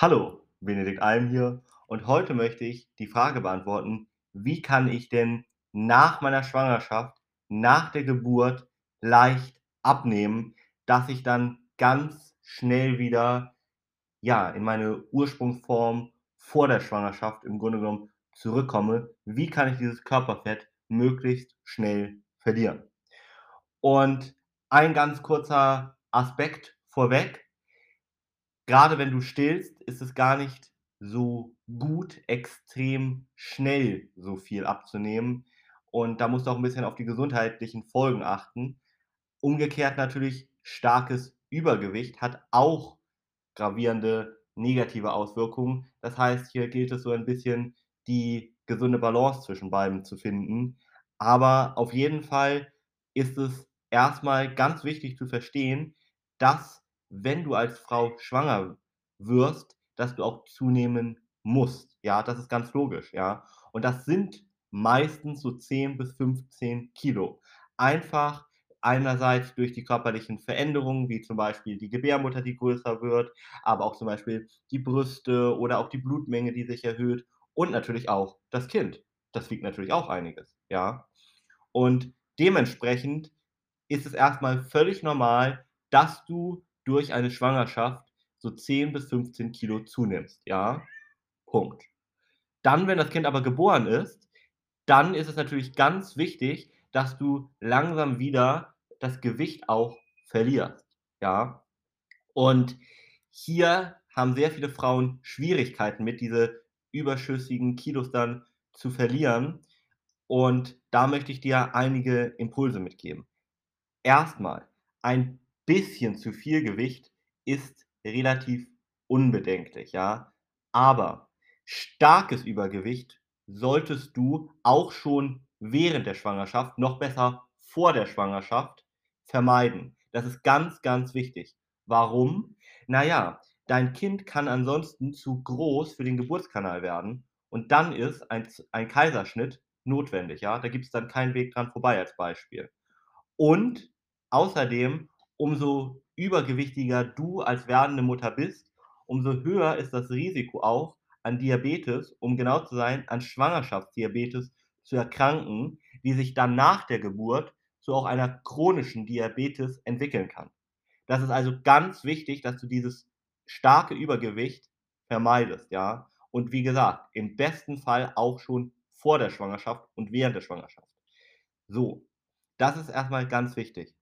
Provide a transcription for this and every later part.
Hallo, Benedikt Alm hier und heute möchte ich die Frage beantworten, wie kann ich denn nach meiner Schwangerschaft, nach der Geburt leicht abnehmen, dass ich dann ganz schnell wieder, ja, in meine Ursprungsform vor der Schwangerschaft im Grunde genommen zurückkomme. Wie kann ich dieses Körperfett möglichst schnell verlieren? Und ein ganz kurzer Aspekt vorweg. Gerade wenn du stillst, ist es gar nicht so gut, extrem schnell so viel abzunehmen. Und da musst du auch 'n bisschen auf die gesundheitlichen Folgen achten. Umgekehrt natürlich, starkes Übergewicht hat auch gravierende negative Auswirkungen. Das heißt, hier gilt es so ein bisschen, die gesunde Balance zwischen beidem zu finden. Aber auf jeden Fall ist es erst mal ganz wichtig zu verstehen, dass, wenn du als Frau schwanger wirst, dass du auch zunehmen musst. Ja, das ist ganz logisch, ja. Und das sind meistens so 10 bis 15 Kilo. Einfach einerseits durch die körperlichen Veränderungen, wie zum Beispiel die Gebärmutter, die größer wird, aber auch zum Beispiel die Brüste oder auch die Blutmenge, die sich erhöht und natürlich auch das Kind. Das wiegt natürlich auch einiges, ja. Und dementsprechend ist es erst mal völlig normal, dass du durch eine Schwangerschaft so 10 bis 15 Kilo zunimmst, ja. Punkt. Dann, wenn das Kind aber geboren ist, dann ist es natürlich ganz wichtig, dass du langsam wieder das Gewicht auch verlierst, ja. Und hier haben sehr viele Frauen Schwierigkeiten mit, diese überschüssigen Kilos dann zu verlieren. Und da möchte ich dir einige Impulse mitgeben. Erst mal, ein bisschen zu viel Gewicht ist relativ unbedenklich, ja. Aber starkes Übergewicht solltest du auch schon während der Schwangerschaft, noch besser vor der Schwangerschaft vermeiden. Das ist ganz, ganz wichtig. Warum? Na ja, dein Kind kann ansonsten zu groß für den Geburtskanal werden und dann ist ein ein Kaiserschnitt notwendig, ja? Da gibt's dann keinen Weg dran vorbei als Beispiel. Und außerdem, umso übergewichtiger du als werdende Mutter bist, umso höher ist das Risiko auch, an Diabetes, um genau zu sein, an Schwangerschaftsdiabetes zu erkranken, die sich dann nach der Geburt zu auch einer chronischen Diabetes entwickeln kann. Das ist also ganz wichtig, dass du dieses starke Übergewicht vermeidest, ja? Und wie gesagt, im besten Fall auch schon vor der Schwangerschaft und während der Schwangerschaft. So, das ist erst mal ganz wichtig.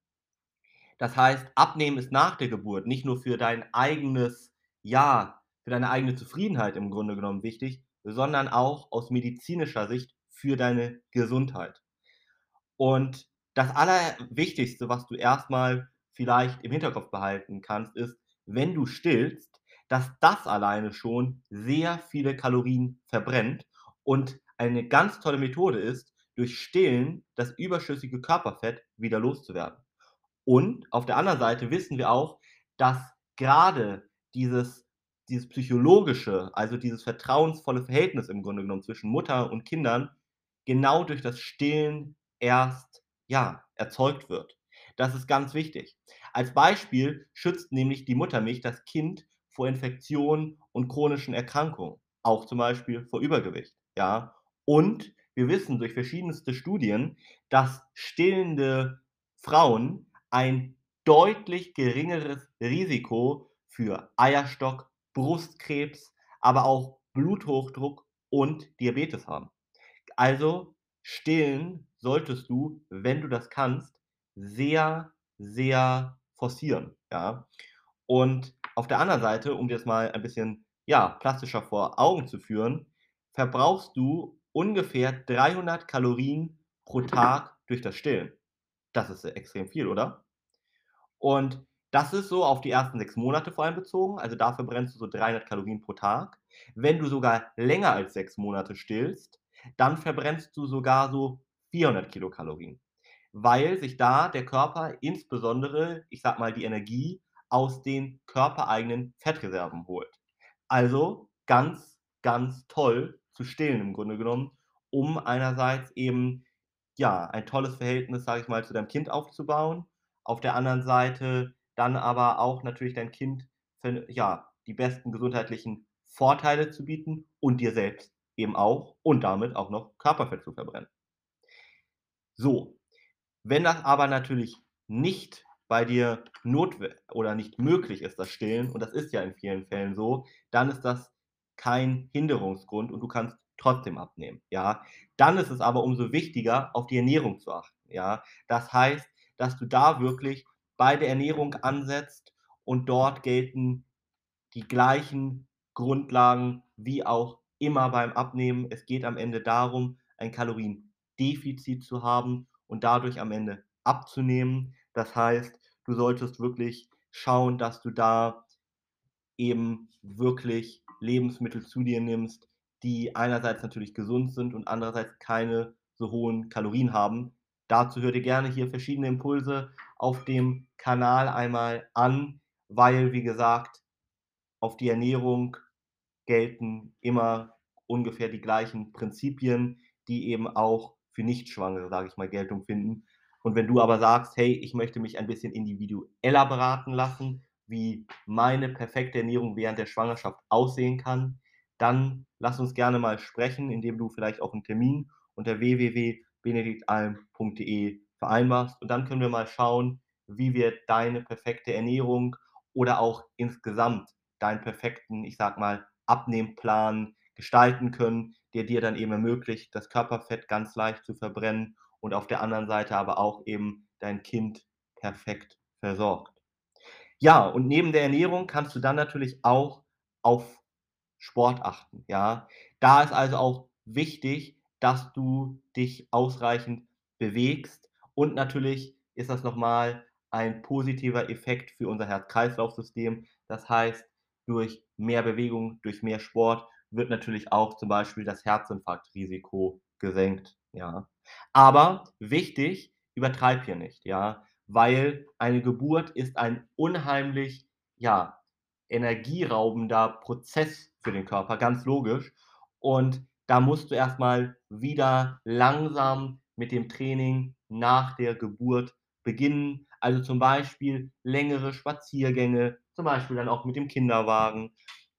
Das heißt, Abnehmen ist nach der Geburt nicht nur für dein eigenes ja, für deine eigene Zufriedenheit im Grunde genommen wichtig, sondern auch aus medizinischer Sicht für deine Gesundheit. Und das Allerwichtigste, was du erst mal vielleicht im Hinterkopf behalten kannst, ist, wenn du stillst, dass das alleine schon sehr viele Kalorien verbrennt und eine ganz tolle Methode ist, durch Stillen das überschüssige Körperfett wieder loszuwerden. Und auf der anderen Seite wissen wir auch, dass grade dieses dieses psychologische, also dieses vertrauensvolle Verhältnis im Grunde genommen zwischen Mutter und Kindern genau durch das Stillen erst, ja, erzeugt wird. Das ist ganz wichtig. Als Beispiel schützt nämlich die Muttermilch das Kind vor Infektionen und chronischen Erkrankungen, auch zum Beispiel vor Übergewicht, ja? Und wir wissen durch verschiedenste Studien, dass stillende Frauen ein deutlich geringeres Risiko für Eierstock, Brustkrebs, aber auch Bluthochdruck und Diabetes haben. Also, stillen solltest du, wenn du das kannst, sehr, sehr forcieren, ja? Und auf der anderen Seite, um dir das mal ein bisschen, ja, plastischer vor Augen zu führen, verbrauchst du ungefähr 300 Kalorien pro Tag durch das Stillen. Das ist extrem viel, oder? Und das ist so auf die ersten 6 Monate vor allem bezogen, also da verbrennst du so 300 Kalorien pro Tag. Wenn du sogar länger als 6 Monate stillst, dann verbrennst du sogar so 400 Kilokalorien, weil sich da der Körper insbesondere, ich sage mal, die Energie aus den körpereigenen Fettreserven holt. Also ganz, ganz toll zu stillen im Grunde genommen, um einerseits eben, ja, ein tolles Verhältnis, sage ich mal, zu deinem Kind aufzubauen, auf der anderen Seite dann aber auch natürlich dein Kind ver ja, die besten gesundheitlichen Vorteile zu bieten und dir selbst eben auch und damit auch noch Körperfett zu verbrennen. So, wenn das aber natürlich nicht bei dir notwe oder nicht möglich ist, das Stillen, und das ist ja in vielen Fällen so, dann ist das kein Hinderungsgrund und du kannst trotzdem abnehmen, ja? Dann ist es aber umso wichtiger, auf die Ernährung zu achten, ja? Das heißt, dass du da wirklich bei der Ernährung ansetzt und dort gelten die gleichen Grundlagen wie auch immer beim Abnehmen. Es geht am Ende darum, ein Kaloriendefizit zu haben und dadurch am Ende abzunehmen. Das heißt, du solltest wirklich schauen, dass du da eben wirklich Lebensmittel zu dir nimmst, die einerseits natürlich gesund sind und andererseits keine so hohen Kalorien haben. Dazu hör dir gerne hier verschiedene Impulse auf dem Kanal einmal an, weil, wie gesagt, auf die Ernährung gelten immer ungefähr die gleichen Prinzipien, die eben auch für Nichtschwangere, sage ich mal, Geltung finden. Und wenn du aber sagst: „Hey, ich möchte mich ein bisschen individueller beraten lassen, wie meine perfekte Ernährung während der Schwangerschaft aussehen kann“, dann lass uns gerne mal sprechen, indem du vielleicht auch 'n Termin unter www.benediktalm.de vereinbarst. Und dann können wir mal schauen, wie wir deine perfekte Ernährung oder auch insgesamt deinen perfekten, ich sage mal, Abnehmplan gestalten können, der dir dann eben ermöglicht, das Körperfett ganz leicht zu verbrennen und auf der anderen Seite aber auch eben dein Kind perfekt versorgt. Ja, und neben der Ernährung kannst du dann natürlich auch auf Sport achten, ja? Da ist also auch wichtig, dass du dich ausreichend bewegst und natürlich ist das noch mal ein positiver Effekt für unser Herz-Kreislauf-System. Das heißt, durch mehr Bewegung, durch mehr Sport wird natürlich auch zum Beispiel das Herzinfarktrisiko gesenkt, ja? Aber wichtig, übertreib hier nicht, ja? Weil eine Geburt ist ein unheimlich, ja, energieraubender Prozess für den Körper, ganz logisch. Und da musst du erst mal wieder langsam mit dem Training nach der Geburt beginnen. Also, zum Beispiel längere Spaziergänge, zum Beispiel dann auch mit dem Kinderwagen.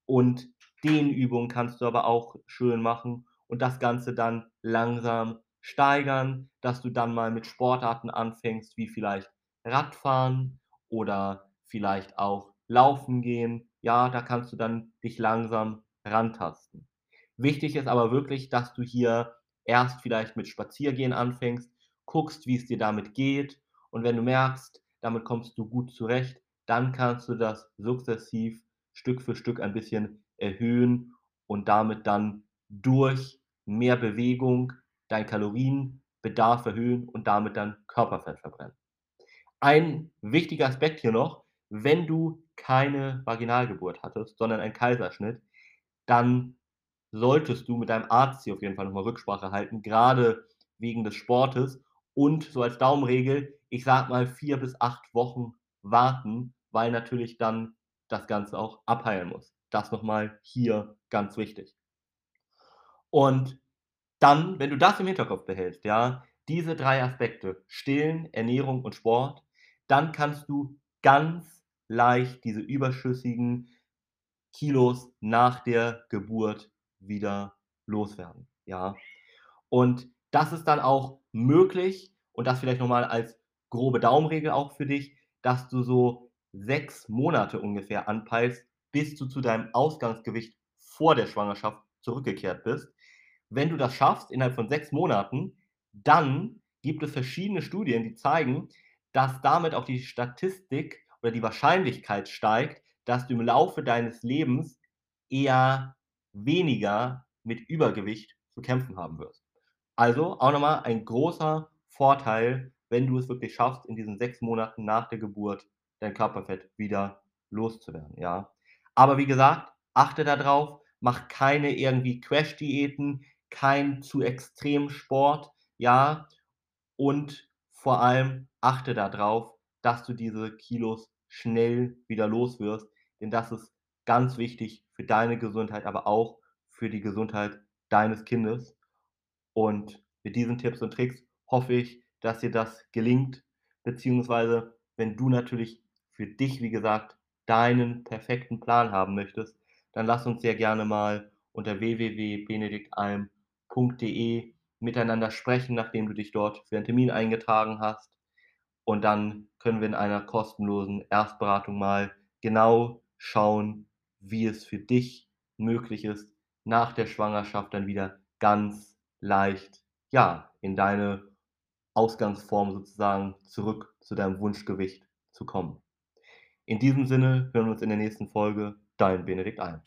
Und Dehnübungen kannst du aber auch schön machen und das Ganze dann langsam steigern, dass du dann mal mit Sportarten anfängst, wie vielleicht Radfahren oder vielleicht auch Laufen gehen. Ja, da kannst du dann dich langsam rantasten. Wichtig ist aber wirklich, dass du hier erst vielleicht mit Spaziergehen anfängst, guckst, wie's dir damit geht und wenn du merkst, damit kommst du gut zurecht, dann kannst du das sukzessiv Stück für Stück ein bisschen erhöhen und damit dann durch mehr Bewegung deinen Kalorienbedarf erhöhen und damit dann Körperfett verbrennen. Ein wichtiger Aspekt hier noch, wenn du keine Vaginalgeburt hattest, sondern einen Kaiserschnitt, dann solltest du mit deinem Arzt hier auf jeden Fall noch mal Rücksprache halten, grade wegen des Sportes und so als Daumenregel, ich sage mal 4 bis 8 Wochen warten, weil natürlich dann das Ganze auch abheilen muss. Das noch mal hier ganz wichtig. Und dann, wenn du das im Hinterkopf behältst, ja, diese 3 Aspekte, Stillen, Ernährung und Sport, dann kannst du ganz leicht diese überschüssigen Kilos nach der Geburt wieder loswerden, ja? Und das ist dann auch möglich und das vielleicht noch mal als grobe Daumenregel auch für dich, dass du so 6 Monate ungefähr anpeilst, bis du zu deinem Ausgangsgewicht vor der Schwangerschaft zurückgekehrt bist. Wenn du das schaffst innerhalb von 6 Monaten, dann gibt es verschiedene Studien, die zeigen, dass damit auch die Statistik oder die Wahrscheinlichkeit steigt, dass du im Laufe deines Lebens eher weniger mit Übergewicht zu kämpfen haben wirst. Also auch noch mal ein großer Vorteil, wenn du es wirklich schaffst, in diesen 6 Monaten nach der Geburt dein Körperfett wieder loszuwerden, ja? Aber wie gesagt, achte da drauf, mach keine irgendwie Crashdiäten, keinen zu extremen Sport, ja? Und vor allem achte da drauf, dass du diese Kilos schnell wieder los wirst, denn das ist ganz wichtig für deine Gesundheit, aber auch für die Gesundheit deines Kindes. Und mit diesen Tipps und Tricks hoffe ich, dass dir das gelingt, beziehungsweise wenn du natürlich für dich, wie gesagt, deinen perfekten Plan haben möchtest, dann lass uns sehr gerne mal unter www.benediktalm.de miteinander sprechen, nachdem du dich dort für einen Termin eingetragen hast. Und dann können wir in einer kostenlosen Erstberatung mal genau schauen, wie es für dich möglich ist, nach der Schwangerschaft dann wieder ganz leicht, ja, in deine Ausgangsform sozusagen zurück zu deinem Wunschgewicht zu kommen. In diesem Sinne hören wir uns in der nächsten Folge. Dein Benedikt Alm.